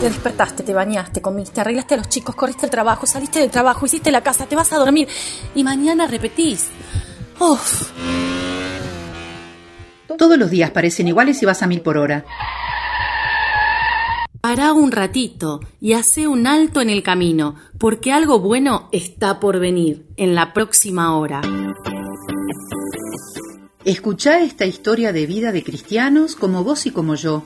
Te despertaste, te bañaste, comiste, arreglaste a los chicos, corriste el trabajo, saliste del trabajo, hiciste la casa, te vas a dormir y mañana repetís. Uf. Todos los días parecen iguales y vas a mil por hora. Pará un ratito y hace un alto en el camino, porque algo bueno está por venir en la próxima hora. Escuchá esta historia de vida de cristianos como vos y como yo,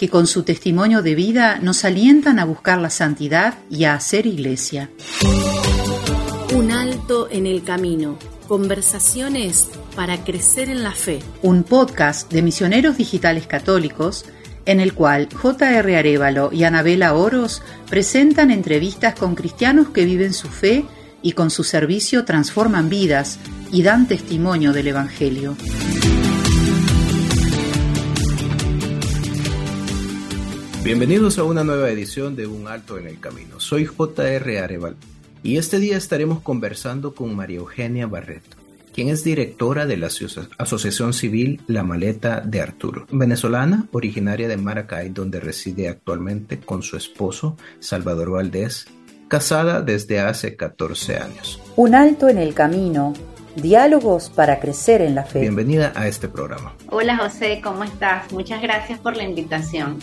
que con su testimonio de vida nos alientan a buscar la santidad y a hacer iglesia. Un alto en el camino. Conversaciones para crecer en la fe. Un podcast de misioneros digitales católicos en el cual J.R. Arevalo y Anabela Oros presentan entrevistas con cristianos que viven su fe y con su servicio transforman vidas y dan testimonio del Evangelio. Bienvenidos a una nueva edición de Un Alto en el Camino. Soy J.R. Arevalo y este día estaremos conversando con María Eugenia Barreto quien es directora de la Asociación Civil La Maleta de Arturo, venezolana, originaria de Maracay, donde reside actualmente con su esposo, Salvador Valdés, casada desde hace 14 años. Un alto en el camino, diálogos para crecer en la fe. Bienvenida a este programa. Hola José, ¿cómo estás? Muchas gracias por la invitación.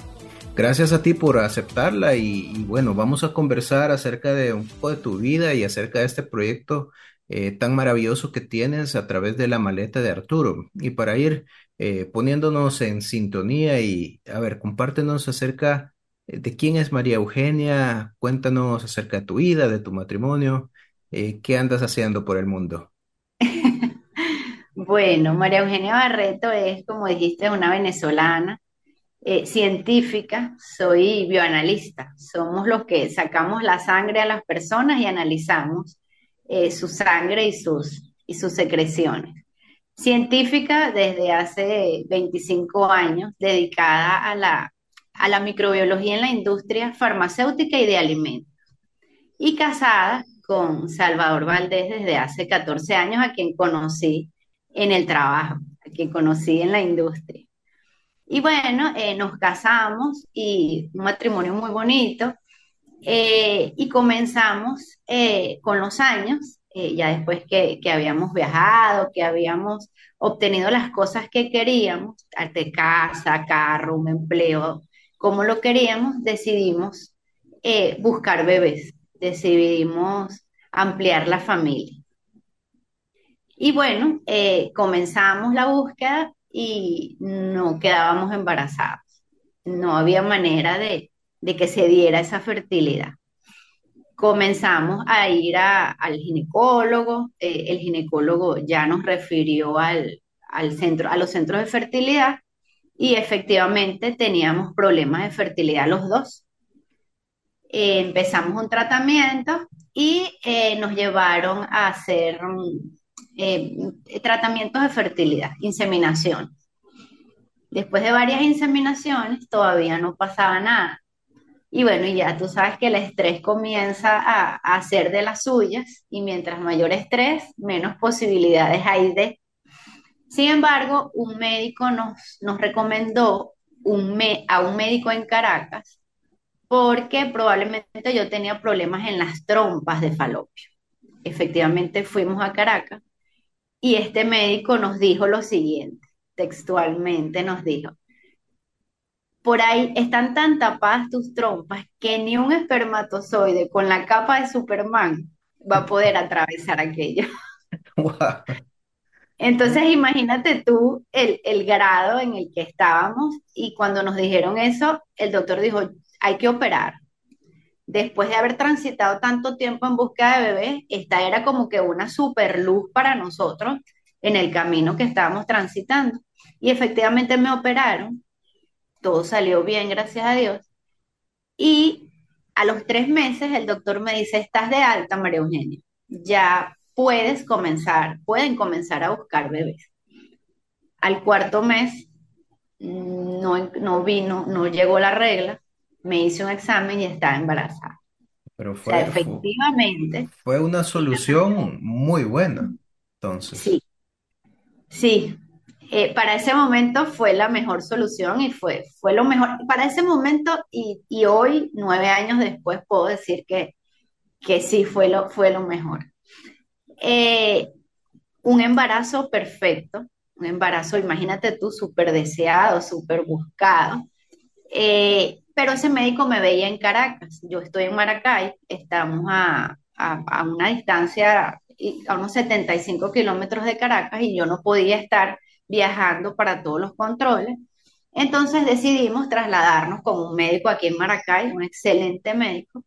Gracias a ti por aceptarla y, bueno, vamos a conversar acerca de un poco de tu vida y acerca de este proyecto eh, tan maravilloso que tienes a través de la maleta de Arturo. Y para ir eh, poniéndonos en sintonía y, a ver, compártenos acerca eh, de quién es María Eugenia, cuéntanos acerca de tu vida, de tu matrimonio, qué andas haciendo por el mundo. Bueno, María Eugenia Barreto es, como dijiste, una venezolana. Científica, soy bioanalista. Somos los que sacamos la sangre a las personas y analizamos eh, su sangre y sus, y sus secreciones. Científica desde hace 25 años, dedicada a la, a la microbiología en la industria farmacéutica y de alimentos. Y casada con Salvador Valdés desde hace 14 años, a quien conocí en el trabajo, a quien conocí en la industria. Y bueno, eh, nos casamos y un matrimonio muy bonito. Eh, y comenzamos eh, con los años, ya después que, habíamos viajado, que habíamos obtenido las cosas que queríamos, de casa, carro, un empleo, como lo queríamos, decidimos buscar bebés, decidimos ampliar la familia. Y bueno, comenzamos la búsqueda y no quedábamos embarazados. No había manera de, de que se diera esa fertilidad. Comenzamos a ir al ginecólogo, eh, el ginecólogo ya nos refirió al, centro, a los centros de fertilidad y efectivamente teníamos problemas de fertilidad los dos. Empezamos un tratamiento y eh, nos llevaron a hacer tratamientos de fertilidad, inseminación. Después de varias inseminaciones todavía no pasaba nada. Y bueno, ya tú sabes que el estrés comienza a, hacer de las suyas y mientras mayor estrés, menos posibilidades hay de... Sin embargo, un médico nos, recomendó a un médico en Caracas porque probablemente yo tenía problemas en las trompas de falopio. Efectivamente fuimos a Caracas y este médico nos dijo lo siguiente, textualmente nos dijo, por ahí están tan tapadas tus trompas que ni un espermatozoide con la capa de Superman va a poder atravesar aquello. Entonces imagínate tú el, el, grado en el que estábamos y cuando nos dijeron eso, el doctor dijo, hay que operar. Después de haber transitado tanto tiempo en búsqueda de bebés, esta era como que una super luz para nosotros en el camino que estábamos transitando. Y efectivamente me operaron todo salió bien, gracias a Dios. Y a los tres meses el doctor me dice, estás de alta, María Eugenia, ya puedes comenzar, pueden comenzar a buscar bebés. Al cuarto mes no, no vino, no llegó la regla, me hice un examen y estaba embarazada. Pero fue, efectivamente. Fue una solución muy buena, entonces. Sí, sí, eh, para ese momento fue la mejor solución y fue, fue lo mejor. Para ese momento y, y hoy, nueve años después, puedo decir que, que sí fue lo, fue lo mejor. Eh, un embarazo perfecto, un embarazo, imagínate tú, súper deseado, súper buscado. Eh, pero ese médico me veía en Caracas. Yo estoy en Maracay, estamos a, a, una distancia, a unos 75 kilómetros de Caracas, y yo no podía estar viajando para todos los controles. Entonces decidimos trasladarnos con un médico aquí en Maracay, un excelente médico,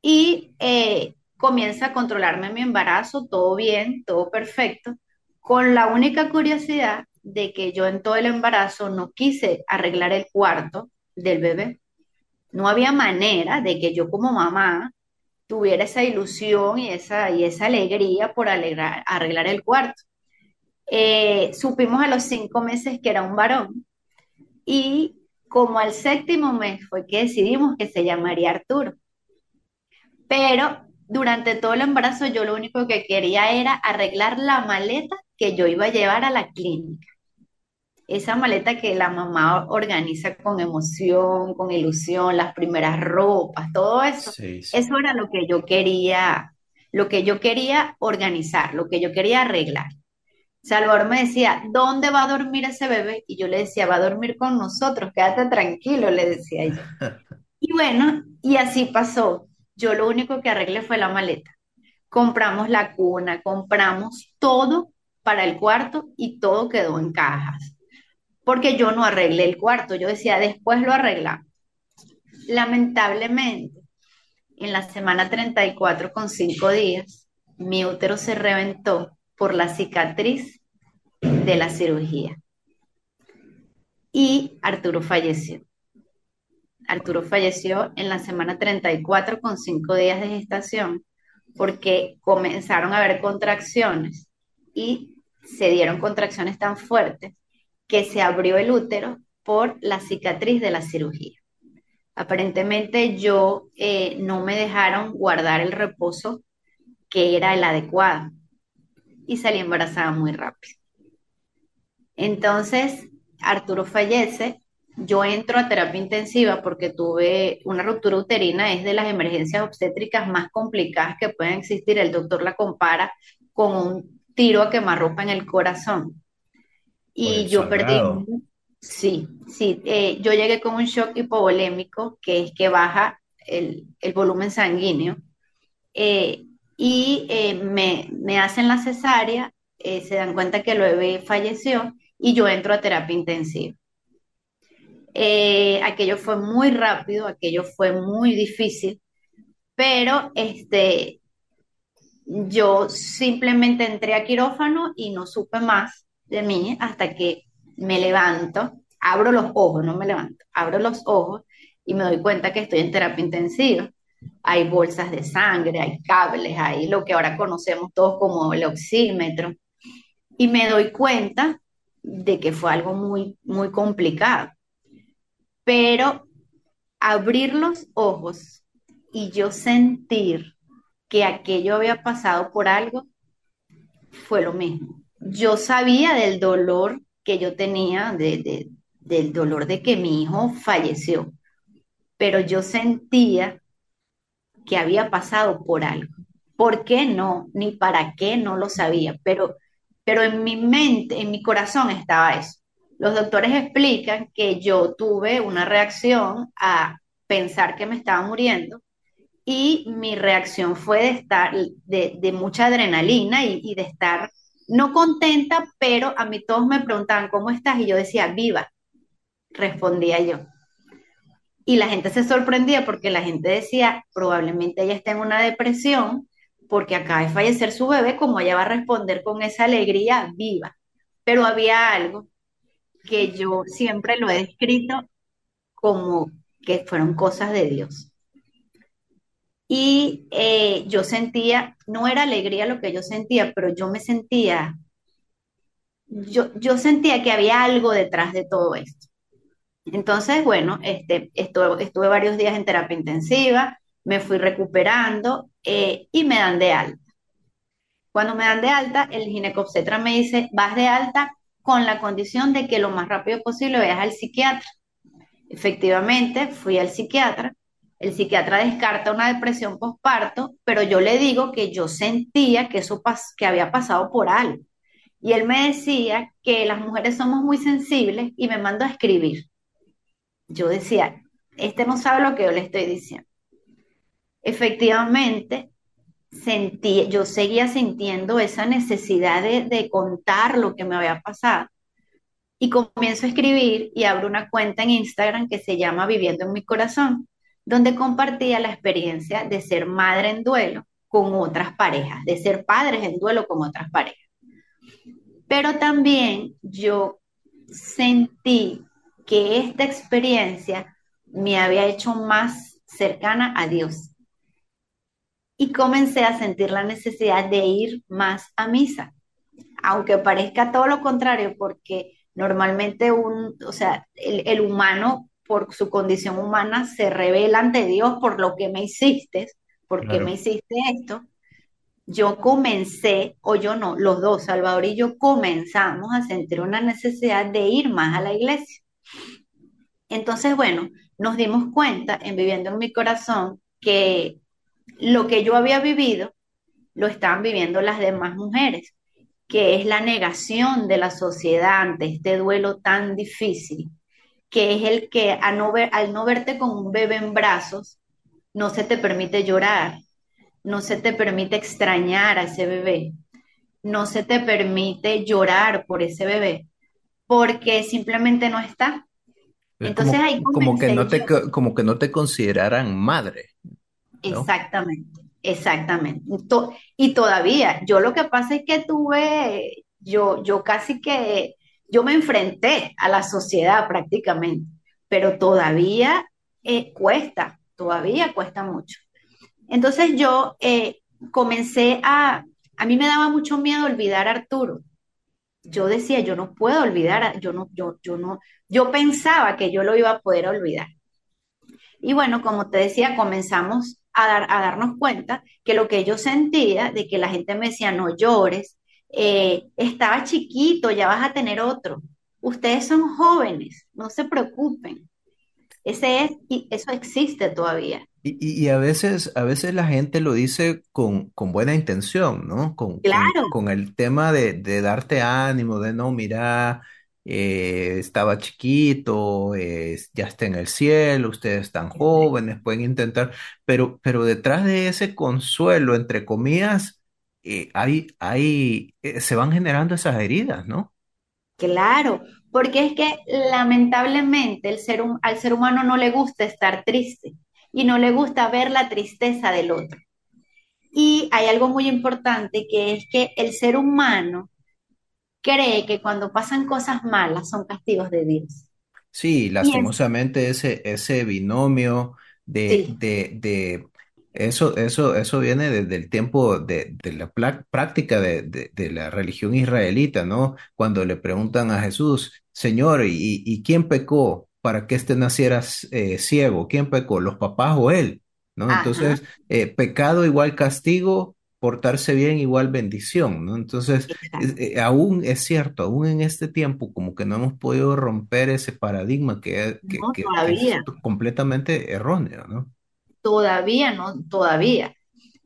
y eh, comienza a controlarme mi embarazo, todo bien, todo perfecto, con la única curiosidad de que yo en todo el embarazo no quise arreglar el cuarto del bebé. No había manera de que yo como mamá tuviera esa ilusión y esa, y esa alegría por alegrar, arreglar el cuarto. Eh, supimos a los cinco meses que era un varón y como al séptimo mes fue que decidimos que se llamaría Arturo. Pero durante todo el embarazo yo lo único que quería era arreglar la maleta que yo iba a llevar a la clínica. Esa maleta que la mamá organiza con emoción, con ilusión, las primeras ropas, todo eso. Sí, sí. Eso era lo que yo quería, lo que yo quería organizar, lo que yo quería arreglar. Salvador me decía, ¿dónde va a dormir ese bebé? Y yo le decía, va a dormir con nosotros, quédate tranquilo, le decía yo. Y bueno, y así pasó. Yo lo único que arreglé fue la maleta. Compramos la cuna, compramos todo para el cuarto y todo quedó en cajas. Porque yo no arreglé el cuarto, yo decía, después lo arreglamos. Lamentablemente, en la semana 34 con 5 días, mi útero se reventó por la cicatriz de la cirugía. Y Arturo falleció. Arturo falleció en la semana 34 con 5 días de gestación porque comenzaron a haber contracciones y se dieron contracciones tan fuertes que se abrió el útero por la cicatriz de la cirugía. Aparentemente yo eh, no me dejaron guardar el reposo que era el adecuado y salí embarazada muy rápido. Entonces, Arturo fallece, yo entro a terapia intensiva porque tuve una ruptura uterina, es de las emergencias obstétricas más complicadas que pueden existir. El doctor la compara con un tiro a quemarropa en el corazón. Y yo perdí, sí, sí, eh, yo llegué con un shock hipovolémico, que es que baja el, el volumen sanguíneo eh, y eh, me, me hacen la cesárea, se dan cuenta que el bebé falleció y yo entro a terapia intensiva. Aquello fue muy rápido, aquello fue muy difícil, pero este, yo simplemente entré a quirófano y no supe más de mí hasta que me levanto, abro los ojos, no me levanto, abro los ojos y me doy cuenta que estoy en terapia intensiva hay bolsas de sangre, hay cables, hay lo que ahora conocemos todos como el oxímetro. Y me doy cuenta de que fue algo muy, muy complicado. Pero abrir los ojos y yo sentir que aquello había pasado por algo fue lo mismo. Yo sabía del dolor que yo tenía, de, de- del dolor de que mi hijo falleció, pero yo sentía que había pasado por algo. ¿Por qué no? Ni para qué no lo sabía, pero, pero en mi mente, en mi corazón estaba eso. Los doctores explican que yo tuve una reacción a pensar que me estaba muriendo y mi reacción fue de estar, de, mucha adrenalina y de estar no contenta, pero a mí todos me preguntaban, ¿cómo estás? Y yo decía, viva, respondía yo. Y la gente se sorprendía porque la gente decía, probablemente ella está en una depresión porque acaba de fallecer su bebé, como ella va a responder con esa alegría viva. Pero había algo que yo siempre lo he descrito como que fueron cosas de Dios. Y eh, yo sentía, no era alegría lo que yo sentía, pero yo me sentía, yo, yo sentía que había algo detrás de todo esto. Entonces, bueno, este, estuve, estuve varios días en terapia intensiva, me fui recuperando eh, y me dan de alta. Cuando me dan de alta, el ginecobstetra me dice, vas de alta con la condición de que lo más rápido posible vayas al psiquiatra. Efectivamente, fui al psiquiatra. El psiquiatra descarta una depresión postparto, pero yo le digo que yo sentía que eso que había pasado por algo. Y él me decía que las mujeres somos muy sensibles y me mandó a escribir. Yo decía, este no sabe lo que yo le estoy diciendo. Efectivamente, sentí, yo seguía sintiendo esa necesidad de, de contar lo que me había pasado. Y comienzo a escribir y abro una cuenta en Instagram que se llama Viviendo en mi corazón, donde compartía la experiencia de ser madre en duelo con otras parejas, de ser padres en duelo con otras parejas. Pero también yo sentí que esta experiencia me había hecho más cercana a Dios. Y comencé a sentir la necesidad de ir más a misa, aunque parezca todo lo contrario, porque normalmente un, o sea, el, humano por su condición humana se revela ante Dios por lo que me hiciste, porque me hiciste esto, yo comencé, o yo no, los dos, Salvador y yo comenzamos a sentir una necesidad de ir más a la iglesia. Entonces, bueno, nos dimos cuenta en Viviendo en mi Corazón que lo que yo había vivido lo estaban viviendo las demás mujeres, que es la negación de la sociedad ante este duelo tan difícil, que es el que al no, ver, al no verte con un bebé en brazos, no se te permite llorar, no se te permite extrañar a ese bebé, no se te permite llorar por ese bebé, porque simplemente no está. Entonces como, hay como que no te como que no te consideraran madre. Exactamente, exactamente. Y todavía, yo lo que pasa es que tuve, yo, yo casi que, yo me enfrenté a la sociedad prácticamente, pero todavía eh, cuesta, todavía cuesta mucho. Entonces yo eh, comencé a, a mí me daba mucho miedo olvidar a Arturo. Yo decía, yo no puedo olvidar, yo no, yo, yo no, yo pensaba que yo lo iba a poder olvidar. Y bueno, como te decía, comenzamos a, dar, a darnos cuenta que lo que yo sentía, de que la gente me decía, no llores, eh, estaba chiquito, ya vas a tener otro. Ustedes son jóvenes, no se preocupen. Ese es, y eso existe todavía. Y, a veces, a veces la gente lo dice con, con buena intención, ¿no? Con, claro. con, el tema de, de, darte ánimo, de no, mira, eh, estaba chiquito, ya está en el cielo, ustedes están jóvenes, pueden intentar, pero, pero detrás de ese consuelo, entre comillas, eh, hay, hay, eh, se van generando esas heridas, ¿no? Claro, porque es que lamentablemente el ser, al ser humano no le gusta estar triste y no le gusta ver la tristeza del otro. Y hay algo muy importante que es que el ser humano cree que cuando pasan cosas malas son castigos de Dios. Sí, lastimosamente ese, ese binomio de, de, eso, eso, eso viene desde el tiempo de, la práctica de, la religión israelita, ¿no? Cuando le preguntan a Jesús, Señor, ¿y, y quién pecó? para que éste naciera eh, ciego. ¿Quién pecó? ¿Los papás o él? ¿No? Entonces, eh, pecado igual castigo, portarse bien igual bendición, ¿no? Entonces, eh, aún es cierto, aún en este tiempo, como que no hemos podido romper ese paradigma que, que, es completamente erróneo, ¿no? Todavía, no, todavía.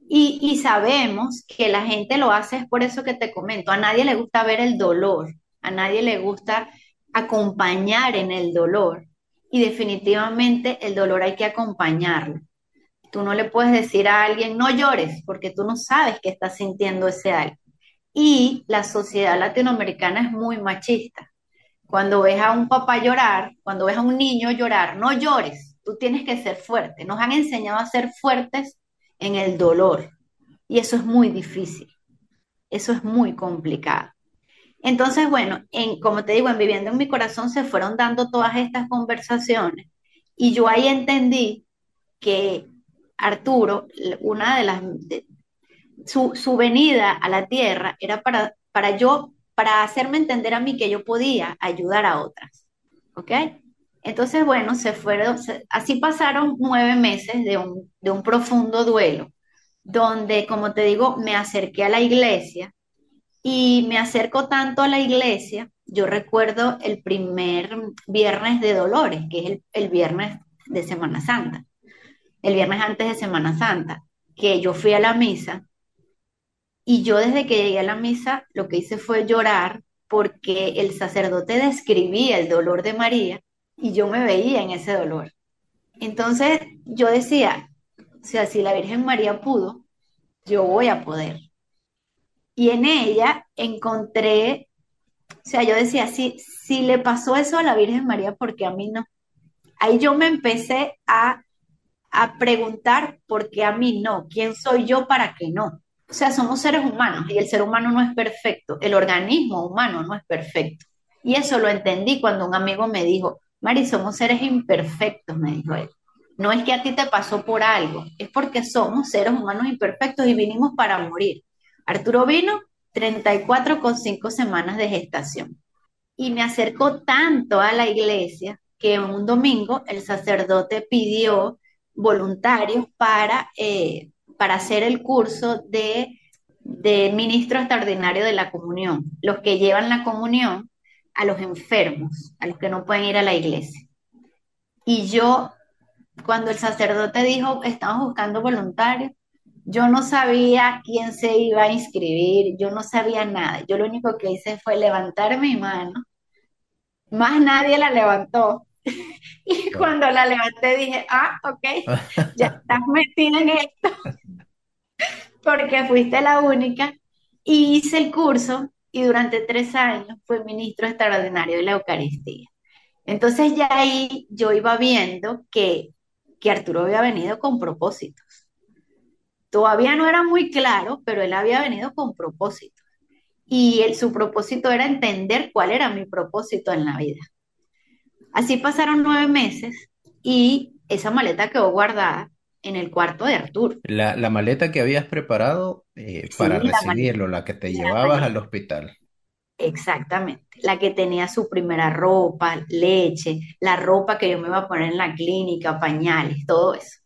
Y, y sabemos que la gente lo hace es por eso que te comento, a nadie le gusta ver el dolor, a nadie le gusta acompañar en el dolor. Y definitivamente el dolor hay que acompañarlo. Tú no le puedes decir a alguien, no llores, porque tú no sabes que está sintiendo ese algo. Y la sociedad latinoamericana es muy machista. Cuando ves a un papá llorar, cuando ves a un niño llorar, no llores, tú tienes que ser fuerte. Nos han enseñado a ser fuertes en el dolor. Y eso es muy difícil. Eso es muy complicado. Entonces, bueno, en, como te digo, en Viviendo en mi Corazón se fueron dando todas estas conversaciones y yo ahí entendí que Arturo, una de las, su, venida a la tierra era para, para yo, para hacerme entender a mí que yo podía ayudar a otras, ¿ok? Entonces, bueno, se fueron, así pasaron nueve meses de un, de un profundo duelo, donde, como te digo, me acerqué a la iglesia Y me acerco tanto a la iglesia, yo recuerdo el primer viernes de Dolores, que es el, el viernes de Semana Santa, el viernes antes de Semana Santa, que yo fui a la misa y yo desde que llegué a la misa lo que hice fue llorar porque el sacerdote describía el dolor de María y yo me veía en ese dolor. Entonces yo decía, o sea, si la Virgen María pudo, yo voy a poder. Y en ella encontré, o sea, yo decía, si, si le pasó eso a la Virgen María, ¿por qué a mí no? Ahí yo me empecé a, a preguntar, ¿por qué a mí no? ¿Quién soy yo para que no? O sea, somos seres humanos y el ser humano no es perfecto, el organismo humano no es perfecto. Y eso lo entendí cuando un amigo me dijo, Mari, somos seres imperfectos, me dijo él. No es que a ti te pasó por algo, es porque somos seres humanos imperfectos y vinimos para morir. Arturo vino 34 con 5 semanas de gestación y me acercó tanto a la iglesia que un domingo el sacerdote pidió voluntarios para, eh, para hacer el curso de, de ministro extraordinario de la comunión, los que llevan la comunión a los enfermos, a los que no pueden ir a la iglesia. Y yo, cuando el sacerdote dijo, estamos buscando voluntarios, yo no sabía quién se iba a inscribir, yo no sabía nada. Yo lo único que hice fue levantar mi mano. Más nadie la levantó. Y cuando la levanté dije, ah, ok, ya estás metida en esto, porque fuiste la única. Y hice el curso y durante tres años fue ministro extraordinario de la Eucaristía. Entonces ya ahí yo iba viendo que, que Arturo había venido con propósitos. Todavía no era muy claro, pero él había venido con propósitos. Y su propósito era entender cuál era mi propósito en la vida. Así pasaron nueve meses y esa maleta quedó guardada en el cuarto de Arturo. La maleta que habías preparado eh, Sí, para recibirlo, la que te llevabas al hospital. Exactamente, la que tenía su primera ropa, leche, la ropa que yo me iba a poner en la clínica, pañales, todo eso.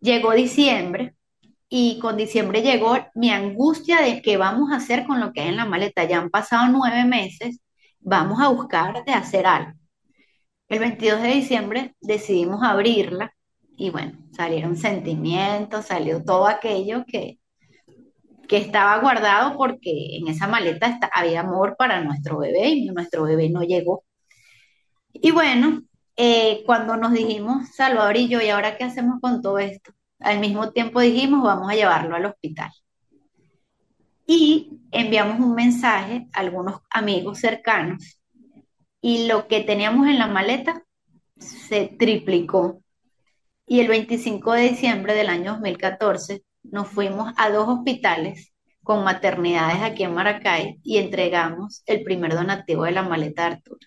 Llegó diciembre y con diciembre llegó mi angustia de qué vamos a hacer con lo que hay en la maleta. Ya han pasado nueve meses, vamos a buscar de hacer algo. El 22 de diciembre decidimos abrirla y bueno, salieron sentimientos, salió todo aquello que, que estaba guardado porque en esa maleta había amor para nuestro bebé y nuestro bebé no llegó. Y bueno, eh, cuando nos dijimos, Salvador y yo, ¿y ahora qué hacemos con todo esto? Al mismo tiempo dijimos, vamos a llevarlo al hospital. Y enviamos un mensaje a algunos amigos cercanos y lo que teníamos en la maleta se triplicó. Y el 25 de diciembre del año 2014 nos fuimos a dos hospitales con maternidades aquí en Maracay y entregamos el primer donativo de la maleta de Arturo.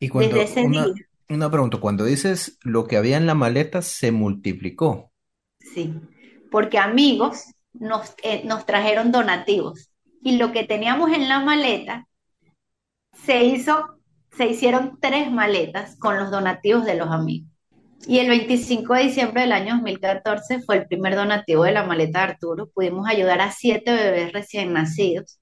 Y Desde cuando, ese una, día, una pregunta, cuando dices lo que había en la maleta se multiplicó. sí, porque amigos nos, eh, nos trajeron donativos y lo que teníamos en la maleta se hizo, se hicieron tres maletas con los donativos de los amigos. Y el 25 de diciembre del año 2014 fue el primer donativo de la maleta de Arturo. Pudimos ayudar a siete bebés recién nacidos.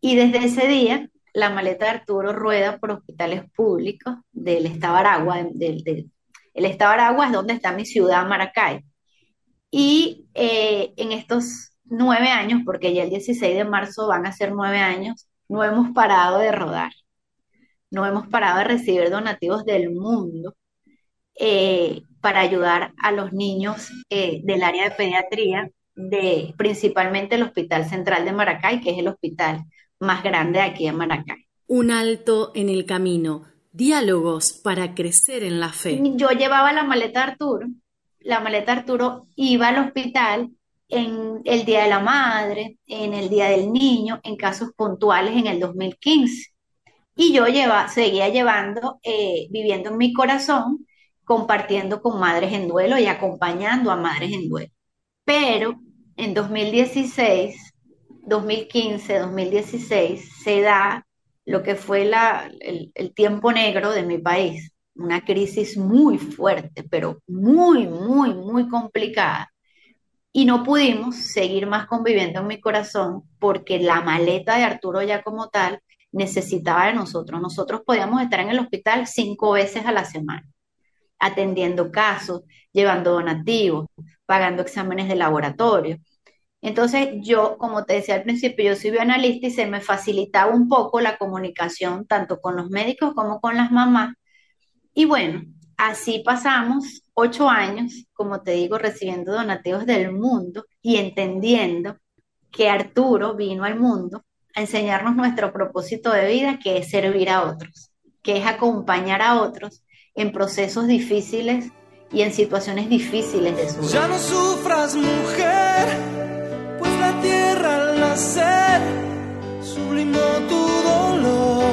Y desde ese día, la maleta de Arturo rueda por hospitales públicos del estado Aragua. del- del- el estado Aragua es donde está mi ciudad, Maracay. Y eh, en estos nueve años, porque ya el 16 de marzo van a ser nueve años, no hemos parado de rodar, no hemos parado de recibir donativos del mundo eh, para ayudar a los niños eh, del área de pediatría, de principalmente el Hospital Central de Maracay, que es el hospital más grande aquí en Maracay. Un alto en el camino. Diálogos para crecer en la fe. Yo llevaba la maleta de Arturo, la maleta de Arturo iba al hospital en el Día de la Madre, en el Día del Niño, en casos puntuales en el 2015. Y yo lleva, seguía llevando, eh, viviendo en mi corazón, compartiendo con madres en duelo y acompañando a madres en duelo. Pero en 2016, 2015, 2016, se da lo que fue la, el, el tiempo negro de mi país, una crisis muy fuerte, pero muy, muy, muy complicada, y no pudimos seguir más conviviendo en mi corazón porque la maleta de Arturo ya como tal necesitaba de nosotros. Nosotros podíamos estar en el hospital cinco veces a la semana, atendiendo casos, llevando donativos, pagando exámenes de laboratorio. Entonces yo, como te decía al principio, yo soy bioanalista y se me facilitaba un poco la comunicación tanto con los médicos como con las mamás. Y bueno, así pasamos ocho años, como te digo, recibiendo donativos del mundo y entendiendo que Arturo vino al mundo a enseñarnos nuestro propósito de vida, que es servir a otros, que es acompañar a otros en procesos difíciles y en situaciones difíciles de su vida. Ya no sufras, mujer, pues la tierra al nacer sublimó tu dolor.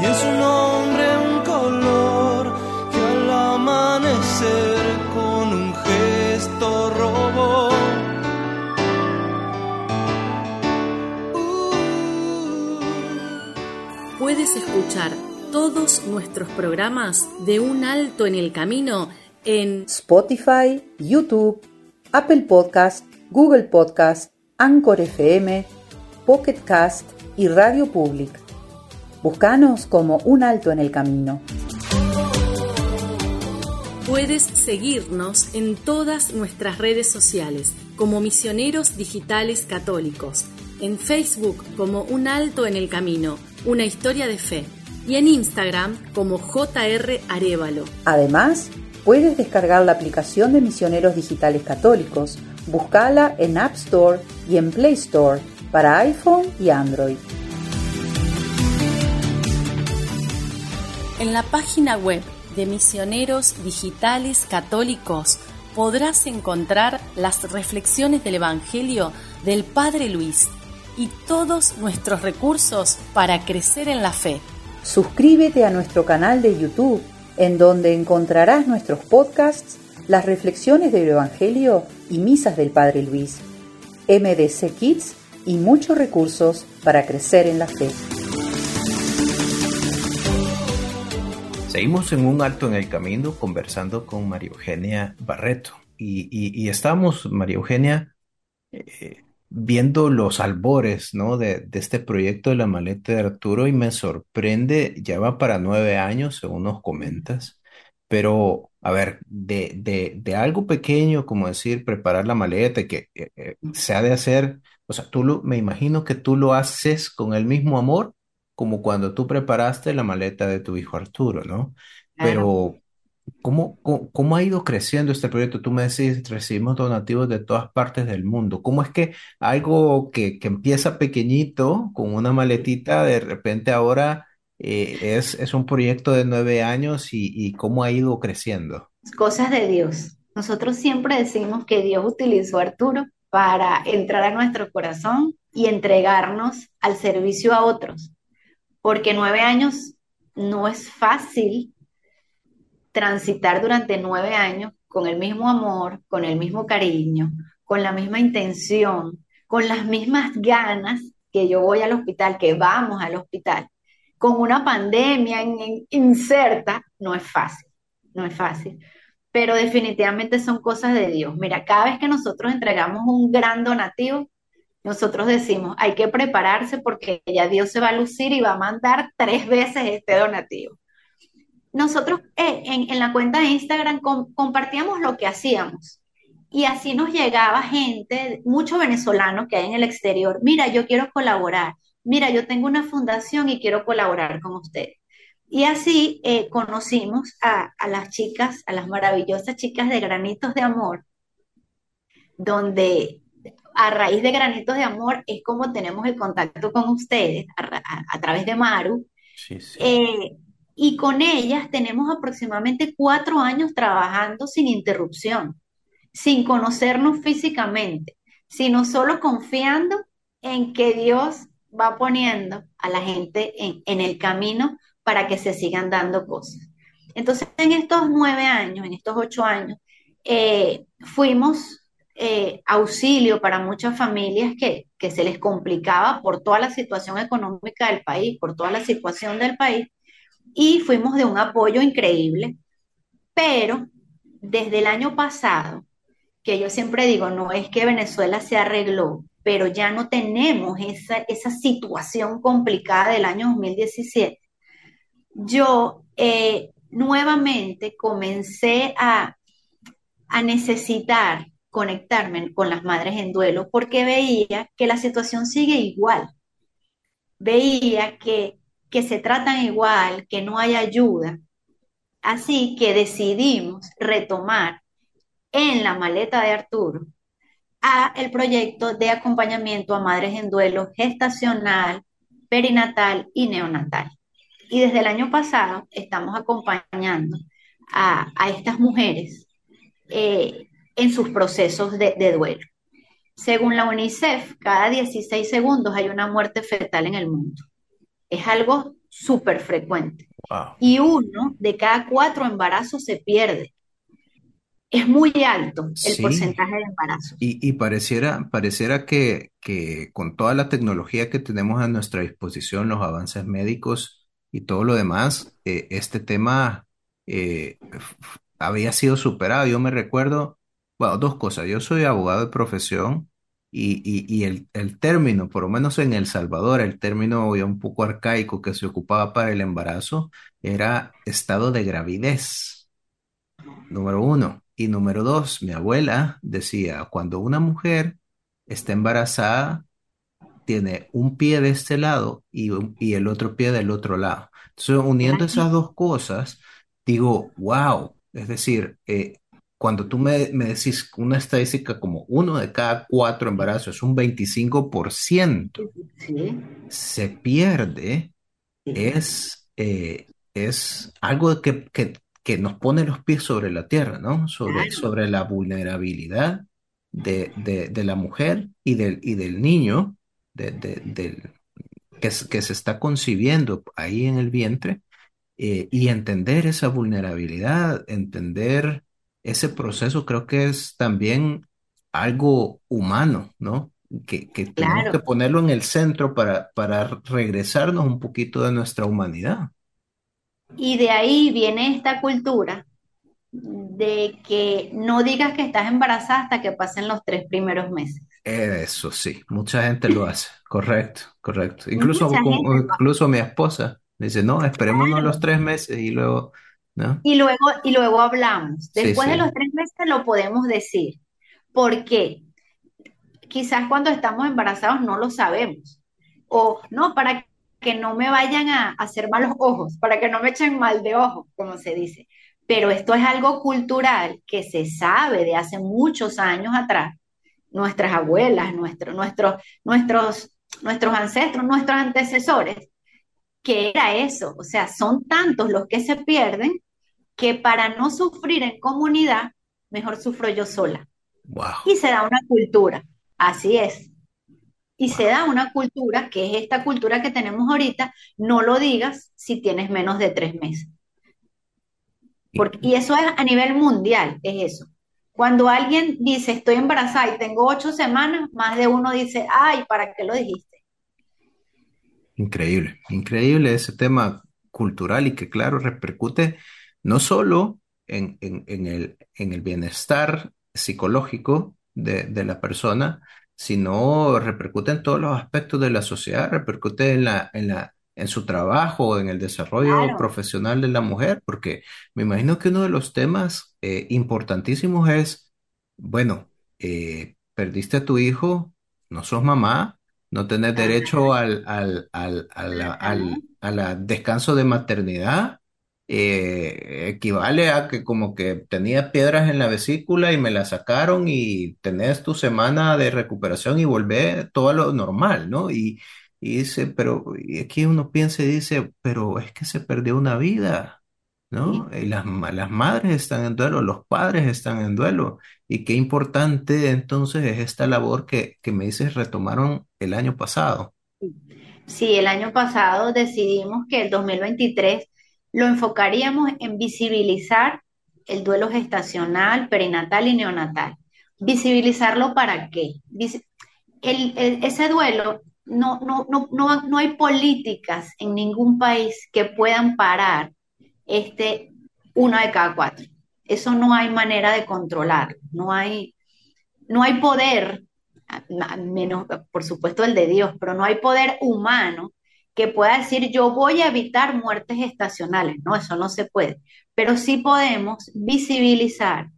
Y en su nombre Puedes escuchar todos nuestros programas de un alto en el camino en Spotify, YouTube, Apple Podcast, Google Podcast, Anchor FM, Pocket Cast y Radio Public. Búscanos como Un Alto en el Camino. Puedes seguirnos en todas nuestras redes sociales como Misioneros Digitales Católicos, en Facebook como Un Alto en el Camino, una historia de fe, y en Instagram como JR Arevalo. Además, puedes descargar la aplicación de Misioneros Digitales Católicos. Búscala en App Store y en Play Store para iPhone y Android. En la página web de Misioneros Digitales Católicos podrás encontrar las reflexiones del Evangelio del Padre Luis y todos nuestros recursos para crecer en la fe. Suscríbete a nuestro canal de YouTube, en donde encontrarás nuestros podcasts, las reflexiones del Evangelio y misas del Padre Luis, MDC Kids y muchos recursos para crecer en la fe. Seguimos en un alto en el camino conversando con María Eugenia Barreto y, y, y estamos, María Eugenia, eh, viendo los albores, ¿no? de, de este proyecto de la maleta de Arturo y me sorprende, ya va para nueve años, según nos comentas, pero a ver, de, de, de algo pequeño, como decir, preparar la maleta, que eh, eh, se ha de hacer, o sea, tú lo, me imagino que tú lo haces con el mismo amor como cuando tú preparaste la maleta de tu hijo Arturo, ¿no? Claro. Pero ¿Cómo, cómo, cómo ha ido creciendo este proyecto? Tú me decís, recibimos donativos de todas partes del mundo. ¿Cómo es que algo que, que empieza pequeñito, con una maletita, de repente ahora eh, es, es un proyecto de nueve años y, y cómo ha ido creciendo? Cosas de Dios. Nosotros siempre decimos que Dios utilizó a Arturo para entrar a nuestro corazón y entregarnos al servicio a otros, porque nueve años no es fácil transitar durante nueve años con el mismo amor, con el mismo cariño, con la misma intención, con las mismas ganas que yo voy al hospital, que vamos al hospital, con una pandemia in- in- incerta, no es fácil, no es fácil. Pero definitivamente son cosas de Dios. Mira, cada vez que nosotros entregamos un gran donativo, nosotros decimos, hay que prepararse porque ya Dios se va a lucir y va a mandar tres veces este donativo nosotros eh, en, en la cuenta de Instagram com- compartíamos lo que hacíamos y así nos llegaba gente, mucho venezolano que hay en el exterior, mira, yo quiero colaborar, mira, yo tengo una fundación y quiero colaborar con ustedes. Y así eh, conocimos a, a las chicas, a las maravillosas chicas de Granitos de Amor, donde a raíz de Granitos de Amor es como tenemos el contacto con ustedes a, ra- a- a través de Maru. Sí, sí. Eh, y con ellas tenemos aproximadamente cuatro años trabajando sin interrupción, sin conocernos físicamente, sino solo confiando en que Dios va poniendo a la gente en, el camino para que se sigan dando cosas. Entonces, en estos nueve años, en estos ocho años, eh, fuimos eh, auxilio para muchas familias que, que se les complicaba por toda la situación económica del país, por toda la situación del país y fuimos de un apoyo increíble, pero desde el año pasado, que yo siempre digo, no es que Venezuela se arregló, pero ya no tenemos esa, esa situación complicada del año 2017, yo eh, nuevamente comencé a, a necesitar conectarme con las madres en duelo porque veía que la situación sigue igual. Veía que, que se tratan igual, que no hay ayuda. Así que decidimos retomar en la maleta de Arturo a el proyecto de acompañamiento a madres en duelo gestacional, perinatal y neonatal. Y desde el año pasado estamos acompañando a, a estas mujeres eh, en sus procesos de, de duelo. Según la UNICEF, cada 16 segundos hay una muerte fetal en el mundo. Es algo súper frecuente. Wow. Y uno de cada cuatro embarazos se pierde. Es muy alto el Sí, porcentaje de embarazos. y, y pareciera, pareciera que, que con toda la tecnología que tenemos a nuestra disposición, los avances médicos y todo lo demás, eh, este tema eh, había sido superado. Yo me recuerdo, bueno, dos cosas. Yo soy abogado de profesión y, y, y el, el término, por lo menos en El Salvador, el término ya un poco arcaico que se ocupaba para el embarazo era estado de gravidez. Número uno. Y número dos, mi abuela decía, cuando una mujer está embarazada, tiene un pie de este lado y el otro pie del otro lado. Entonces, uniendo esas dos cosas, digo, wow, es decir, eh, cuando tú me, me decís una estadística como uno de cada cuatro embarazos, un 25% Sí, se pierde sí, es, eh, es algo que, que- que nos pone los pies sobre la tierra, ¿no? Sobre, claro. sobre la vulnerabilidad de, de- de la mujer y del, y del niño de- de- del, que, que se está concibiendo ahí en el vientre eh, y entender esa vulnerabilidad, entender ese proceso, creo que es también algo humano, ¿no? Que, que tenemos que ponerlo en el centro para, para regresarnos un poquito de nuestra humanidad. Y de ahí viene esta cultura de que no digas que estás embarazada hasta que pasen los tres primeros meses. Eso sí, mucha gente lo hace, correcto, correcto. Incluso, con- incluso mi esposa dice, no, esperémonos los claro. tres meses y luego, ¿no? Y luego, y luego hablamos. Sí, Después de los tres meses lo podemos decir. porque Quizás cuando estamos embarazados no lo sabemos. O no, para que no me vayan a hacer malos ojos, para que no me echen mal de ojo, como se dice. Pero esto es algo cultural que se sabe de hace muchos años atrás. Nuestras abuelas, nuestro, nuestros, nuestros, nuestros ancestros, nuestros antecesores, que era eso. O sea, son tantos los que se pierden que para no sufrir en comunidad, mejor sufro yo sola. wow, Y se da una cultura, así es. Y se da una cultura, que es esta cultura que tenemos ahorita, no lo digas si tienes menos de tres meses. Porque, y eso es a nivel mundial, es eso. Cuando alguien dice estoy embarazada y tengo ocho semanas, más de uno dice, ay, ¿para qué lo dijiste? Increíble, increíble ese tema cultural y que claro repercute no solo en, en- en el, en el bienestar psicológico de, de la persona, sino repercute en todos los aspectos de la sociedad, repercute en la, en la, en su trabajo, en el desarrollo Claro, profesional de la mujer, porque me imagino que uno de los temas eh, importantísimos es, bueno, eh, perdiste a tu hijo, no sos mamá no tenés ajá, derecho al, al, al, al, a la descanso de maternidad, eh, equivale a que como que tenía piedras en la vesícula y me la sacaron y tenés tu semana de recuperación y volver todo a lo normal, ¿no? Y, y dice, pero y aquí uno piensa y dice, pero es que se perdió una vida. ¿No? Y las, las madres están en duelo, los padres están en duelo. Y qué importante entonces es esta labor que, que me dices retomaron el año pasado. Sí, el año pasado decidimos que el 2023 lo enfocaríamos en visibilizar el duelo gestacional, perinatal y neonatal. ¿Visibilizarlo para qué? Ese duelo, no, no, no, no, hay políticas en ningún país que puedan parar este uno de cada cuatro. Eso no hay manera de controlar, no hay, no hay poder, menos por supuesto el de Dios, pero no hay poder humano que pueda decir yo voy a evitar muertes estacionales. No, eso no se puede. Pero sí podemos visibilizar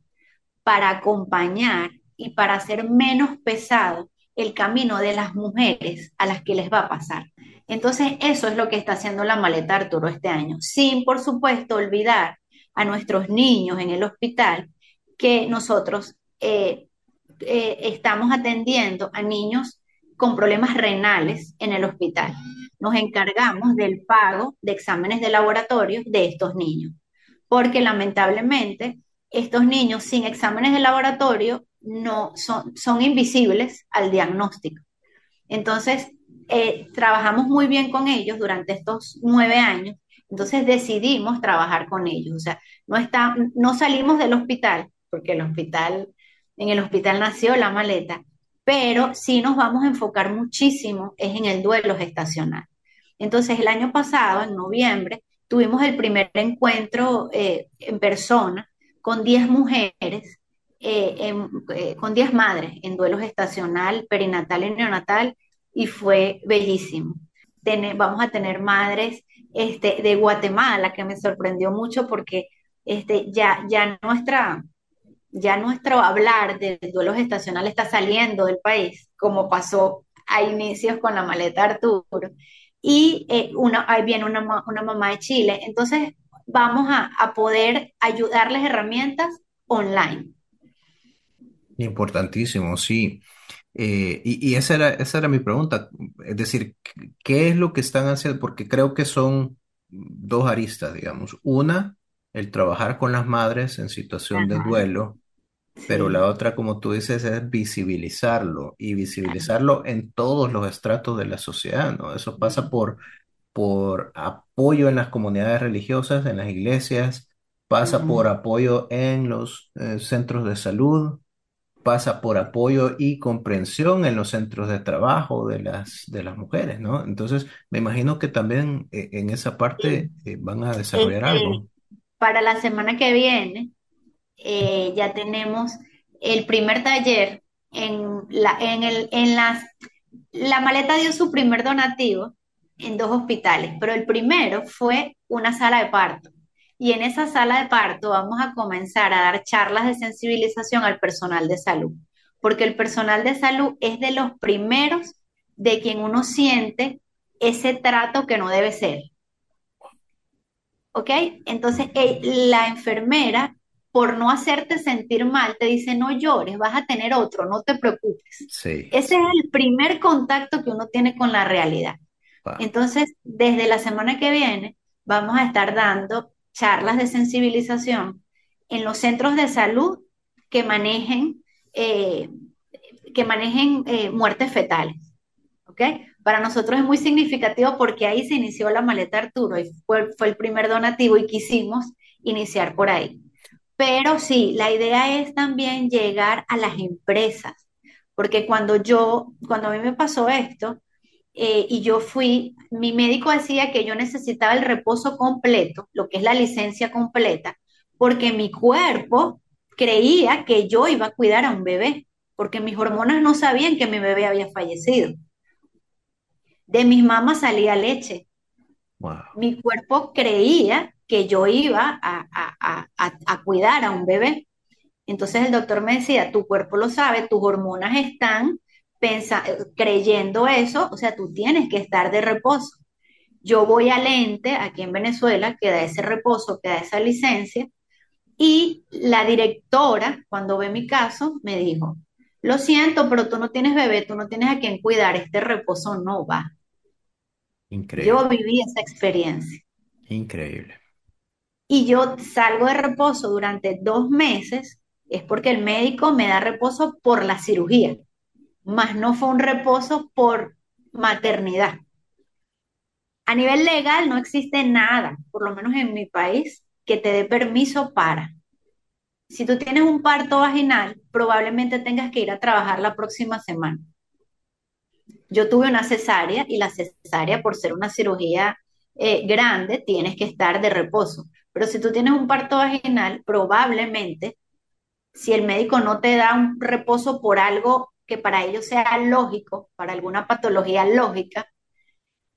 para acompañar y para hacer menos pesado el camino de las mujeres a las que les va a pasar. Entonces, eso es lo que está haciendo la maleta Arturo este año, sin, por supuesto, olvidar a nuestros niños en el hospital que nosotros eh, eh, estamos atendiendo a niños con problemas renales en el hospital. Nos encargamos del pago de exámenes de laboratorio de estos niños, porque lamentablemente estos niños sin exámenes de laboratorio no son, son invisibles al diagnóstico. Entonces, eh, trabajamos muy bien con ellos durante estos nueve años, entonces decidimos trabajar con ellos. O sea, no, está, no salimos del hospital, porque el hospital, en el hospital nació la maleta, pero sí nos vamos a enfocar muchísimo es en el duelo gestacional. Entonces, el año pasado, en noviembre, tuvimos el primer encuentro eh, en persona con 10 mujeres, eh, eh, con 10 madres en duelo gestacional, perinatal y neonatal, y fue bellísimo. vamos a tener madres este, de Guatemala, que me sorprendió mucho porque este, ya, ya, nuestra, ya nuestro hablar de duelo gestacional está saliendo del país, como pasó a inicios con la maleta Arturo. Y eh, una, ahí viene una, una mamá de Chile. Entonces, vamos a, poder ayudarles herramientas online. Importantísimo, sí. Eh, y, esa era, esa era mi pregunta. Es decir, ¿qué es lo que están haciendo? Porque creo que son dos aristas, digamos. Una, el trabajar con las madres en situación de duelo, pero la otra, como tú dices, es visibilizarlo y visibilizarlo en todos los estratos de la sociedad, ¿no? Eso pasa por por apoyo en las comunidades religiosas, en las iglesias, pasa por apoyo en los eh, centros de salud, pasa por apoyo y comprensión en los centros de trabajo de las, de las mujeres, ¿no? Entonces, me imagino que también eh, en esa parte eh, van a desarrollar este, algo. Para la semana que viene, ya tenemos el primer taller en la, en el, en las, la maleta dio su primer donativo en dos hospitales, pero el primero fue una sala de parto. Y en esa sala de parto vamos a comenzar a dar charlas de sensibilización al personal de salud, porque el personal de salud es de los primeros de quien uno siente ese trato que no debe ser. ¿Ok? Entonces, eh, la enfermera, por no hacerte sentir mal, te dice, no llores, vas a tener otro, no te preocupes. Sí. Ese es el primer contacto que uno tiene con la realidad. Entonces, desde la semana que viene, vamos a estar dando charlas de sensibilización en los centros de salud que manejen, eh, que manejen eh, muertes fetales. ¿Ok? Para nosotros es muy significativo porque ahí se inició la maleta Arturo y fue, fue el primer donativo y quisimos iniciar por ahí. Pero sí, la idea es también llegar a las empresas, porque cuando yo, cuando a mí me pasó esto, eh, y yo fui, mi médico decía que yo necesitaba el reposo completo, lo que es la licencia completa, porque mi cuerpo creía que yo iba a cuidar a un bebé, porque mis hormonas no sabían que mi bebé había fallecido. De mis mamas salía leche. Mi cuerpo creía que yo iba a, a cuidar a un bebé. Entonces el doctor me decía, tu cuerpo lo sabe, tus hormonas están creyendo eso, o sea, tú tienes que estar de reposo. Yo voy al ente aquí en Venezuela que da ese reposo, que da esa licencia, y la directora, cuando ve mi caso, me dijo, lo siento, pero tú no tienes bebé, tú no tienes a quien cuidar, este reposo no va. Increíble. Yo viví esa experiencia. Increíble. Y yo salgo de reposo durante dos meses, es porque el médico me da reposo por la cirugía más no fue un reposo por maternidad. A nivel legal no existe nada, por lo menos en mi país, que te dé permiso para. Si tú tienes un parto vaginal, probablemente tengas que ir a trabajar la próxima semana. Yo tuve una cesárea y la cesárea, por ser una cirugía eh, grande, tienes que estar de reposo. Pero si tú tienes un parto vaginal, probablemente, si el médico no te da un reposo por algo que para ellos sea lógico, para alguna patología lógica,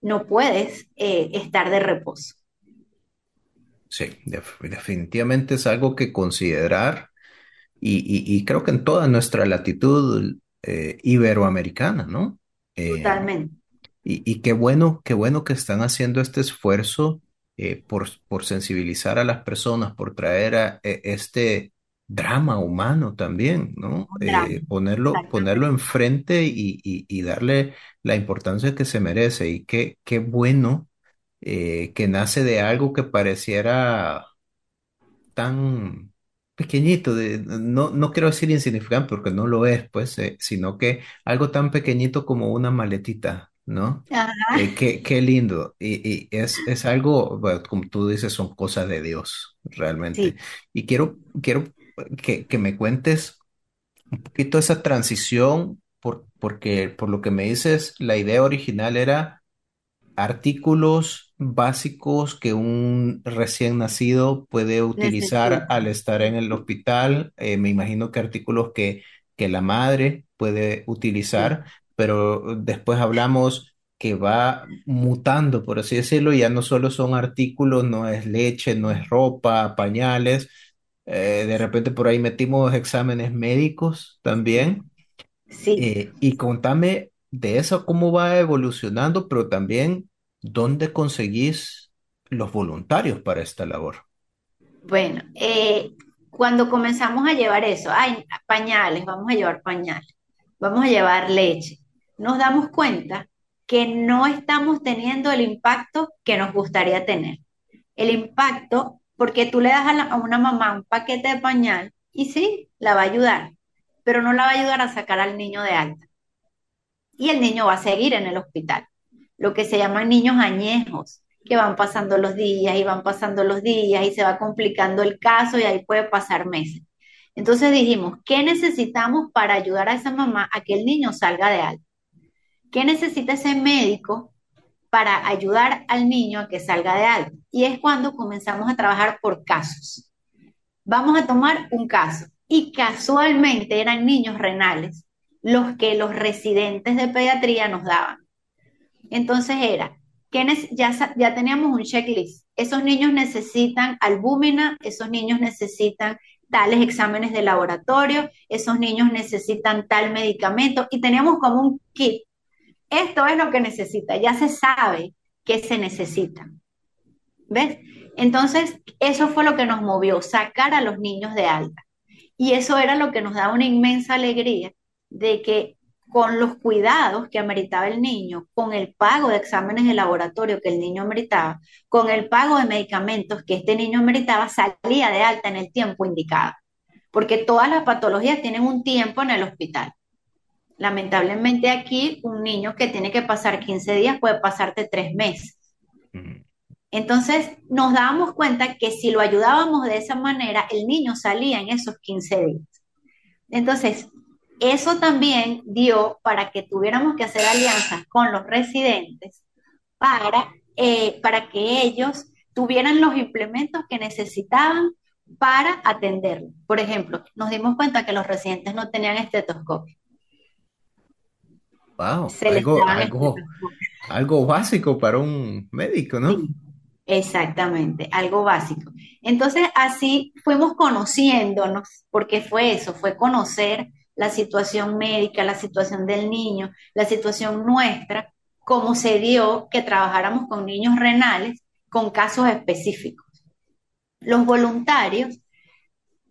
no puedes eh, estar de reposo. Sí, def- definitivamente es algo que considerar y, y- y creo que en toda nuestra latitud eh, iberoamericana, ¿no? Eh, Totalmente. y, y qué bueno, qué bueno que están haciendo este esfuerzo eh, por, por sensibilizar a las personas, por traer a, e- este drama humano también, ¿no? Eh, ponerlo, ponerlo enfrente y, y, y darle la importancia que se merece. Y qué, qué bueno eh, que nace de algo que pareciera tan pequeñito, de, no, no quiero decir insignificante porque no lo es, pues, eh, sino que algo tan pequeñito como una maletita, ¿no? Eh, qué, qué lindo. Y, y es, es algo, bueno, como tú dices, son cosas de Dios, realmente. sí, Y quiero, quiero que, que me cuentes un poquito esa transición, por, porque por lo que me dices, la idea original era artículos básicos que un recién nacido puede utilizar necesito. al estar en el hospital. Eh, me imagino que artículos que, que la madre puede Sí, utilizar, pero después hablamos que va mutando, por así decirlo, ya no solo son artículos, no es leche, no es ropa, pañales. Eh, de repente por ahí metimos exámenes médicos también. sí. Eh, y contame de eso, cómo va evolucionando, pero también dónde conseguís los voluntarios para esta labor. Bueno, eh, cuando comenzamos a llevar eso, ay, pañales, vamos a llevar pañales, vamos a llevar leche, nos damos cuenta que no estamos teniendo el impacto que nos gustaría tener. El impacto, porque tú le das a, una mamá un paquete de pañal y sí, la va a ayudar, pero no la va a ayudar a sacar al niño de alta. Y el niño va a seguir en el hospital, lo que se llaman niños añejos, que van pasando los días y van pasando los días y se va complicando el caso y ahí puede pasar meses. Entonces dijimos, ¿qué necesitamos para ayudar a esa mamá a que el niño salga de alta? ¿Qué necesita ese médico para ayudar al niño a que salga de alta? Y es cuando comenzamos a trabajar por casos. Vamos a tomar un caso. Y casualmente eran niños renales los que los residentes de pediatría nos daban. Entonces era, ya, ya teníamos un checklist. Esos niños necesitan albúmina, esos niños necesitan tales exámenes de laboratorio, esos niños necesitan tal medicamento y teníamos como un kit. Esto es lo que necesita, ya se sabe que se necesita. ¿Ves? Entonces, eso fue lo que nos movió, sacar a los niños de alta. Y eso era lo que nos daba una inmensa alegría de que con los cuidados que ameritaba el niño, con el pago de exámenes de laboratorio que el niño ameritaba, con el pago de medicamentos que este niño ameritaba, salía de alta en el tiempo indicado. Porque todas las patologías tienen un tiempo en el hospital. Lamentablemente aquí un niño que tiene que pasar 15 días puede pasarte tres meses. Entonces nos dábamos cuenta que si lo ayudábamos de esa manera, el niño salía en esos 15 días. Entonces, eso también dio para que tuviéramos que hacer alianzas con los residentes para, eh, para que ellos tuvieran los implementos que necesitaban para atenderlo. Por ejemplo, nos dimos cuenta que los residentes no tenían estetoscopio. Wow, Se algo, algo, algo básico para un médico, ¿no? Sí, exactamente, algo básico. Entonces, así fuimos conociéndonos, porque fue eso, fue conocer la situación médica, la situación del niño, la situación nuestra, cómo se dio que trabajáramos con niños renales con casos específicos. Los voluntarios,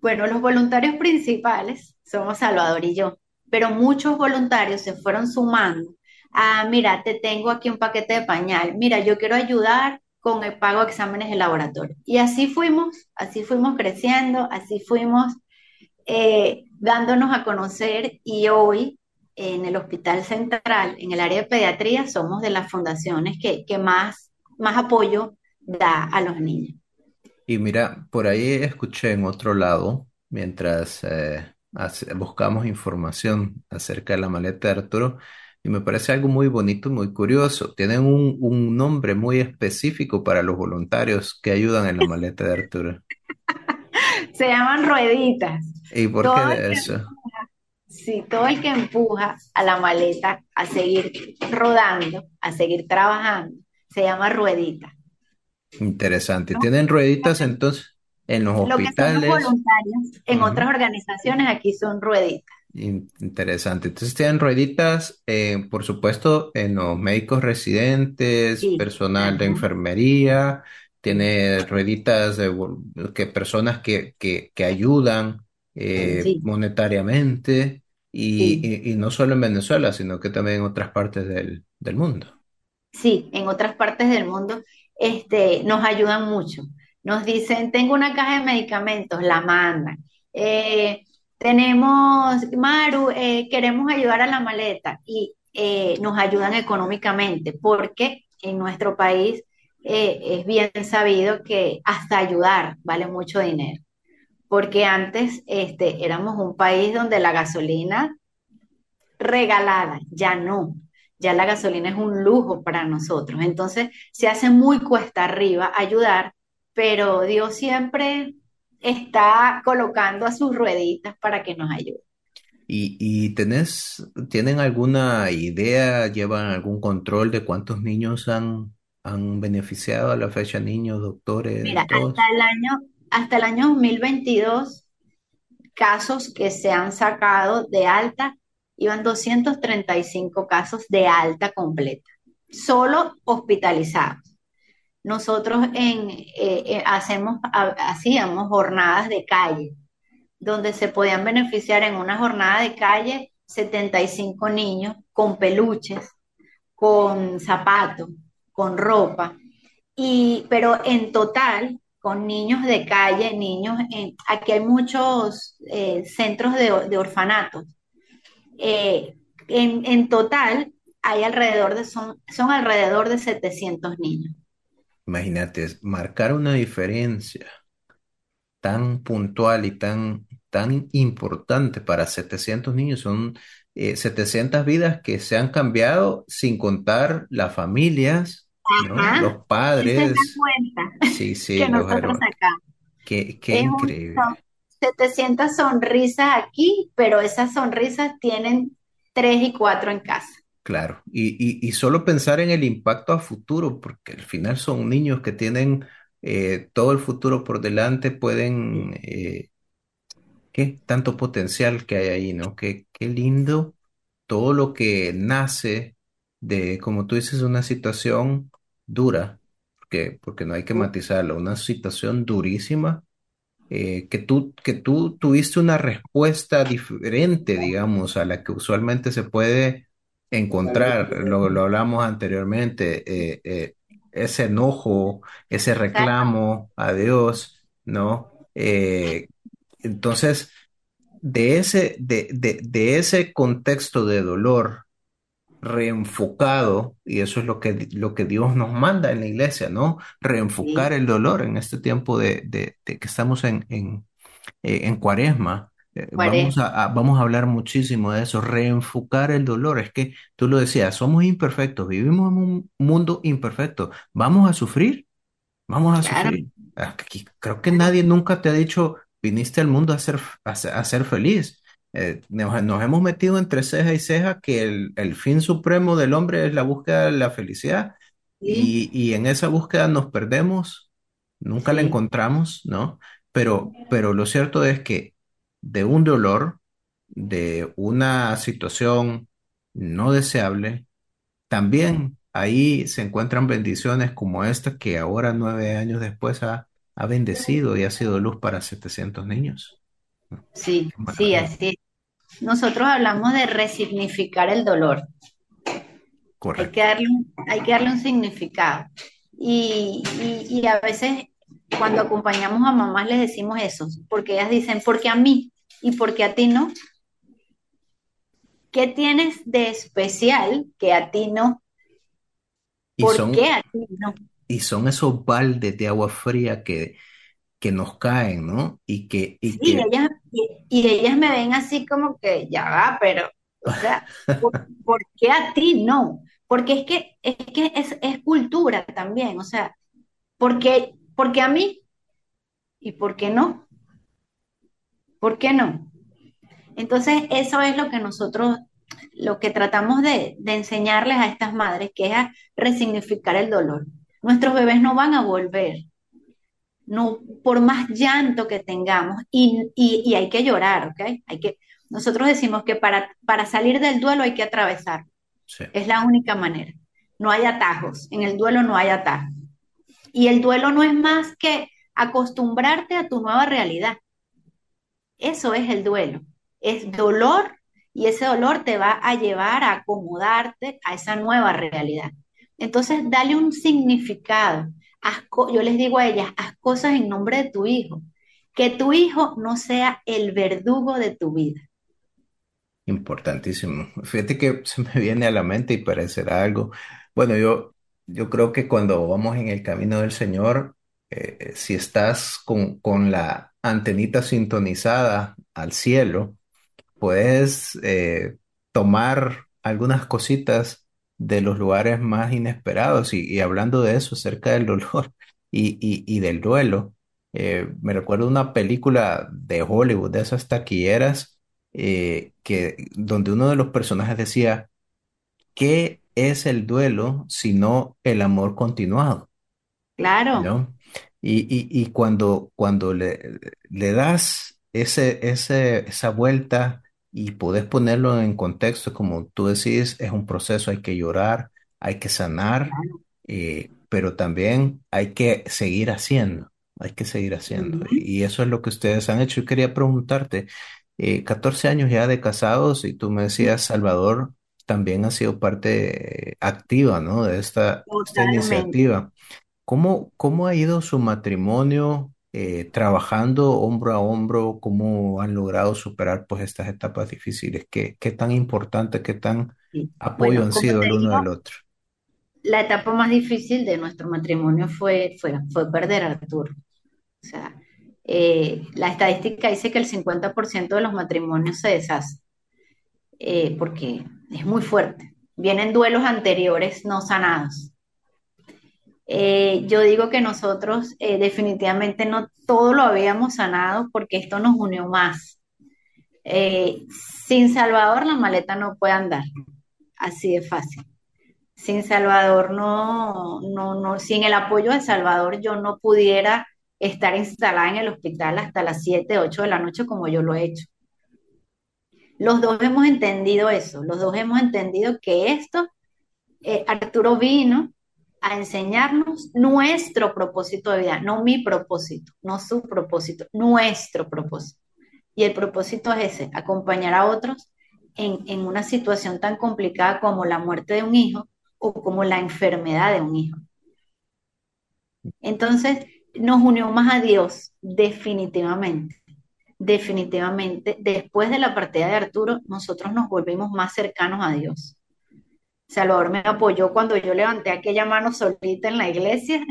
bueno, los voluntarios principales somos Salvador y yo, pero muchos voluntarios se fueron sumando. Ah, mira, te tengo aquí un paquete de pañal. Mira, yo quiero ayudar con el pago de exámenes de laboratorio. Y así fuimos, así fuimos creciendo, así fuimos eh, dándonos a conocer y hoy en el Hospital Central, en el área de pediatría, somos de las fundaciones que, que más, más apoyo da a los niños. Y mira, por ahí escuché en otro lado, mientras eh, hace- buscamos información acerca de la maleta de Arturo, Y me parece algo muy bonito y muy curioso. Tienen un, un nombre muy específico para los voluntarios que ayudan en la maleta de Arturo. Se llaman rueditas. ¿Y por qué Todo el de que eso? Sí, todo el que empuja a la maleta a seguir rodando, a seguir trabajando, se llama ruedita. Interesante. ¿Tienen rueditas entonces en los Lo que son los hospitales? voluntarios en otras organizaciones, aquí son rueditas. In- Interesante. Entonces tienen rueditas, eh, por supuesto, en los médicos residentes, Sí, personal de enfermería, tiene rueditas de que personas que, que, que ayudan eh, sí, monetariamente y, sí, y- y no solo en Venezuela, sino que también en otras partes del, del mundo. sí, en otras partes del mundo este, nos ayudan mucho. Nos dicen, tengo una caja de medicamentos, la mandan. Eh, tenemos, Maru, eh, queremos ayudar a la maleta y eh, nos ayudan económicamente porque en nuestro país es bien sabido que hasta ayudar vale mucho dinero. Porque antes este, éramos un país donde la gasolina regalada, ya no. Ya la gasolina es un lujo para nosotros. Entonces se hace muy cuesta arriba ayudar, pero Dios siempre está colocando a sus rueditas para que nos ayude. ¿Y, y tenés, tienen alguna idea, llevan algún control de cuántos niños han, han beneficiado a la fecha, niños, doctores, Mira, hasta el año, hasta el año 2022 casos que se han sacado de alta, iban 235 casos de alta completa, solo hospitalizados. Nosotros eh, eh, hacemos, ha- hacíamos jornadas de calle, donde se podían beneficiar en una jornada de calle 75 niños con peluches, con zapatos, con ropa, pero en total, con niños de calle, niños, aquí hay muchos eh, centros de, de orfanatos. En, en total, hay alrededor de, son, son alrededor de 700 niños. Imagínate, es marcar una diferencia tan puntual y tan, tan importante para 700 niños. Son eh, 700 vidas que se han cambiado sin contar las familias, Los padres, sí, sí, que los nosotros sacamos. Qué, qué un, increíble. son 700 sonrisas aquí, pero esas sonrisas tienen 3 y 4 en casa. Claro, y, y, y solo pensar en el impacto a futuro, porque al final son niños que tienen eh, todo el futuro por delante, pueden, eh, qué tanto potencial que hay ahí, ¿no? Qué, qué lindo todo lo que nace de, como tú dices, una situación dura, porque, porque no hay que matizarlo, una situación durísima eh, que tú, que tú tuviste una respuesta diferente, digamos, a la que usualmente se puede encontrar. Lo, lo hablamos anteriormente, eh, eh, ese enojo, ese reclamo a Dios, ¿no? Eh, entonces, de ese, de, de, de ese contexto de dolor reenfocado, y eso es lo que, lo que Dios nos manda en la iglesia, ¿no? Reenfocar Sí, el dolor en este tiempo de, de- que estamos en, en, en Cuaresma. Eh, Vamos a, a- vamos a hablar muchísimo de eso, reenfocar el dolor. Es que tú lo decías, somos imperfectos, vivimos en un mundo imperfecto. ¿Vamos a sufrir? Vamos a Claro, sufrir. Aquí, creo que claro. nadie nunca te ha dicho, viniste al mundo a ser, a ser, a ser feliz. Eh, nos, nos hemos metido entre ceja y ceja que el, el fin supremo del hombre es la búsqueda de la felicidad Sí, y, y en esa búsqueda nos perdemos, nunca la sí, encontramos, ¿no? Pero, pero lo cierto es que de un dolor, de una situación no deseable, también ahí se encuentran bendiciones como esta que ahora, nueve años después, ha, ha bendecido y ha sido luz para 700 niños. sí, sí, así es. Nosotros hablamos de resignificar el dolor. Hay que Correcto. darle hay que darle un significado. Y, y, y a veces cuando acompañamos a mamás les decimos eso, porque ellas dicen, ¿por qué a mí? ¿Y por qué a ti no? ¿Qué tienes de especial que a ti no? ¿Por son, qué a ti no? y son esos baldes de agua fría que, que nos caen, ¿no? Y que, y Sí, que ellas, y, y ellas me ven así como que ya va, pero O sea, ¿por, por qué a ti no? Porque es que es, que es, es cultura también, o sea, porque, porque a mí y por qué no, ¿por qué no? Entonces, eso es lo que nosotros, lo que tratamos de, de enseñarles a estas madres, que es a resignificar el dolor. Nuestros bebés no van a volver, no, por más llanto que tengamos, y, y, y hay que llorar, ¿ok? Hay que, nosotros decimos que para, para salir del duelo hay que atravesar, Sí, es la única manera. No hay atajos, en el duelo no hay atajos. Y el duelo no es más que acostumbrarte a tu nueva realidad. Eso es el duelo. Es dolor y ese dolor te va a llevar a acomodarte a esa nueva realidad. Entonces, dale un significado. Haz yo les digo a ellas, haz cosas en nombre de tu hijo. Que tu hijo no sea el verdugo de tu vida. importantísimo. Fíjate que se me viene a la mente y parecerá algo. Bueno, yo, yo creo que cuando vamos en el camino del Señor, eh, si estás con, con la antenita sintonizada al cielo, puedes eh, tomar algunas cositas de los lugares más inesperados. Y, hablando de eso, acerca del dolor y, y- del duelo, eh, me recuerdo una película de Hollywood, de esas taquilleras, que, donde uno de los personajes decía, ¿qué es el duelo sino el amor continuado? Claro, ¿no? Y, y, y cuando, cuando le, le das ese, ese, esa vuelta y podés ponerlo en contexto, como tú decís, es un proceso, hay que llorar, hay que sanar, eh, pero también hay que seguir haciendo, hay que seguir haciendo. Y, y eso es lo que ustedes han hecho. Y quería preguntarte, eh, 14 años ya de casados y tú me decías, Salvador también ha sido parte activa, ¿no? de esta, iniciativa. ¿Cómo, cómo ha ido su matrimonio eh, trabajando hombro a hombro? ¿Cómo han logrado superar pues estas etapas difíciles? ¿Qué, qué tan importante, qué tan Sí. apoyo Bueno, han sido el uno del otro? la etapa más difícil de nuestro matrimonio fue, fue, fue perder a Arturo. O sea, eh, la estadística dice que el 50% de los matrimonios se deshacen, eh, porque es muy fuerte. Vienen duelos anteriores no sanados. Eh, yo digo que nosotros eh, definitivamente no todo lo habíamos sanado porque esto nos unió más. Sin Salvador la maleta no puede andar, así de fácil. Sin Salvador no, no, no, sin el apoyo de Salvador yo no pudiera estar instalada en el hospital hasta las 7 8 de la noche como yo lo he hecho. Los dos hemos entendido eso, los dos hemos entendido que esto, eh, Arturo vino a enseñarnos nuestro propósito de vida, no mi propósito, no su propósito, nuestro propósito. Y el propósito es ese, acompañar a otros en, en una situación tan complicada como la muerte de un hijo o como la enfermedad de un hijo. Entonces, nos unió más a Dios, definitivamente. Definitivamente, después de la partida de Arturo, nosotros nos volvimos más cercanos a Dios. Salvador me apoyó cuando yo levanté aquella mano solita en la iglesia.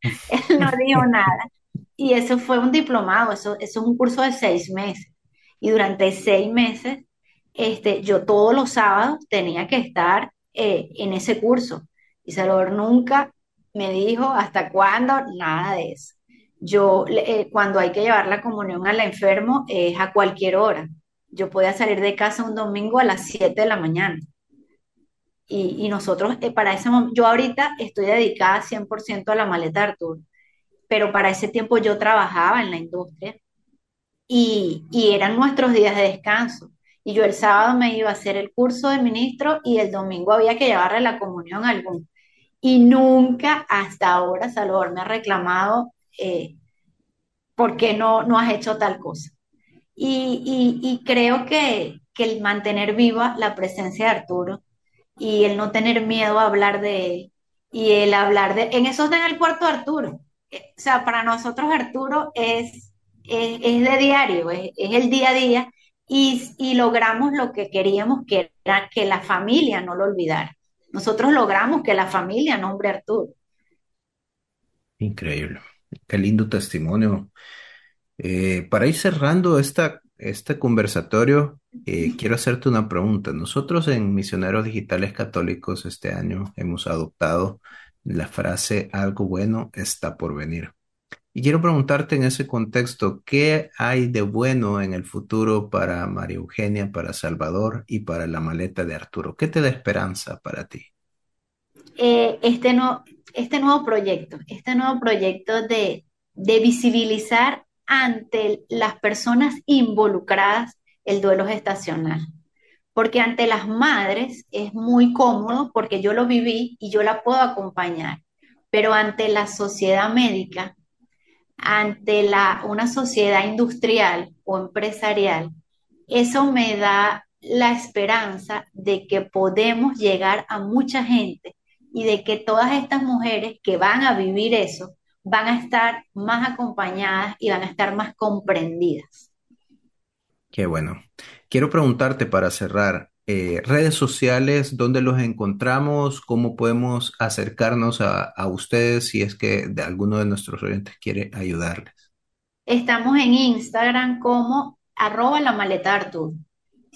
Él no dijo nada. Y eso fue un diplomado, eso, es un curso de seis meses. Y durante seis meses, este, yo todos los sábados tenía que estar eh, en ese curso. Y Salvador nunca me dijo hasta cuándo, nada de eso. Yo, eh, cuando hay que llevar la comunión al enfermo, es a cualquier hora. Yo podía salir de casa un domingo a las 7 de la mañana. Y, nosotros, eh, para ese momento, yo ahorita estoy dedicada 100% a la maleta de Arturo, pero para ese tiempo yo trabajaba en la industria y, y eran nuestros días de descanso. Y yo el sábado me iba a hacer el curso de ministro y el domingo había que llevarle la comunión a algún. Y nunca hasta ahora Salvador me ha reclamado eh, por qué no, no has hecho tal cosa. Y, y, creo que, que, el mantener viva la presencia de Arturo y el no tener miedo a hablar de él y el hablar de... En eso está en el cuarto de Arturo. Eh, O sea, para nosotros Arturo es, es, de diario, es, es, el día a día y, y logramos lo que queríamos, que era que la familia no lo olvidara. Nosotros logramos que la familia nombre Arturo. Increíble. Qué lindo testimonio. Eh, para ir cerrando esta, este conversatorio, eh, quiero hacerte una pregunta. Nosotros en Misioneros Digitales Católicos este año hemos adoptado la frase algo bueno está por venir. Y quiero preguntarte en ese contexto, ¿qué hay de bueno en el futuro para María Eugenia, para Salvador y para la maleta de Arturo? ¿Qué te da esperanza para ti? Eh, este, no, este nuevo proyecto, este nuevo proyecto de, visibilizar ante las personas involucradas el duelo gestacional. Porque ante las madres es muy cómodo porque yo lo viví y yo la puedo acompañar. Pero ante la sociedad médica ante la, una sociedad industrial o empresarial, eso me da la esperanza de que podemos llegar a mucha gente y de que todas estas mujeres que van a vivir eso van a estar más acompañadas y van a estar más comprendidas. Qué bueno. Quiero preguntarte para cerrar, eh, redes sociales, dónde los encontramos, cómo podemos acercarnos a, ustedes si es que de alguno de nuestros oyentes quiere ayudarles. Estamos en Instagram como arroba la maleta.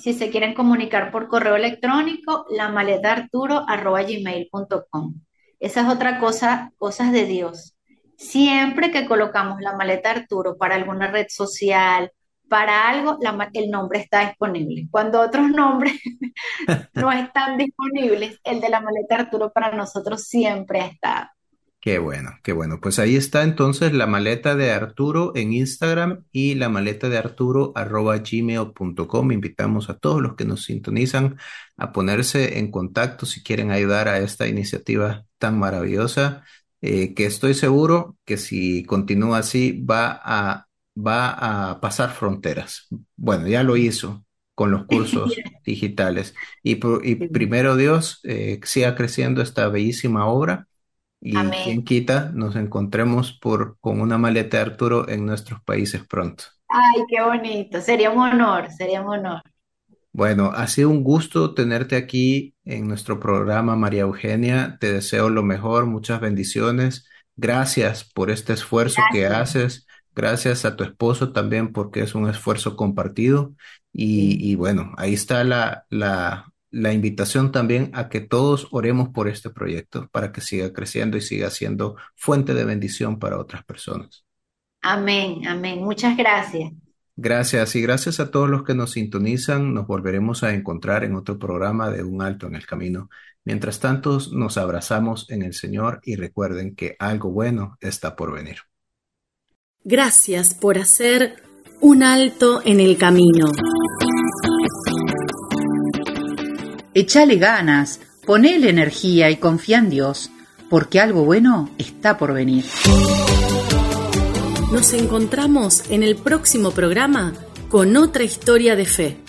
Si se quieren comunicar por correo electrónico, la maleta Arturo arroba gmail.com. Esa es otra cosa, cosas de Dios. Siempre que colocamos la maleta Arturo para alguna red social, para algo el nombre está disponible. Cuando otros nombres no están disponibles, el de la maleta Arturo para nosotros siempre estado. Qué bueno, qué bueno. Pues ahí está entonces la maleta de Arturo en Instagram y la maleta de Arturo arroba gmail.com. Invitamos a todos los que nos sintonizan a ponerse en contacto si quieren ayudar a esta iniciativa tan maravillosa, eh, que estoy seguro que si continúa así va a va a pasar fronteras. Bueno, ya lo hizo con los cursos digitales. Y, primero Dios, eh, siga creciendo esta bellísima obra y quien quita nos encontremos por, con una maleta de Arturo en nuestros países pronto. Ay, qué bonito, sería un honor, sería un honor. Bueno, ha sido un gusto tenerte aquí en nuestro programa, María Eugenia. Te deseo lo mejor, muchas bendiciones. Gracias por este esfuerzo que haces Gracias a tu esposo también porque es un esfuerzo compartido. Y, bueno, ahí está la, la, la, invitación también a que todos oremos por este proyecto para que siga creciendo y siga siendo fuente de bendición para otras personas. Amén, amén. Muchas gracias. Gracias y gracias a todos los que nos sintonizan. Nos volveremos a encontrar en otro programa de Un Alto en el Camino. Mientras tanto, nos abrazamos en el Señor y recuerden que algo bueno está por venir. Gracias por hacer un alto en el camino. Echale ganas, ponele energía y confía en Dios, porque algo bueno está por venir. Nos encontramos en el próximo programa con otra historia de fe.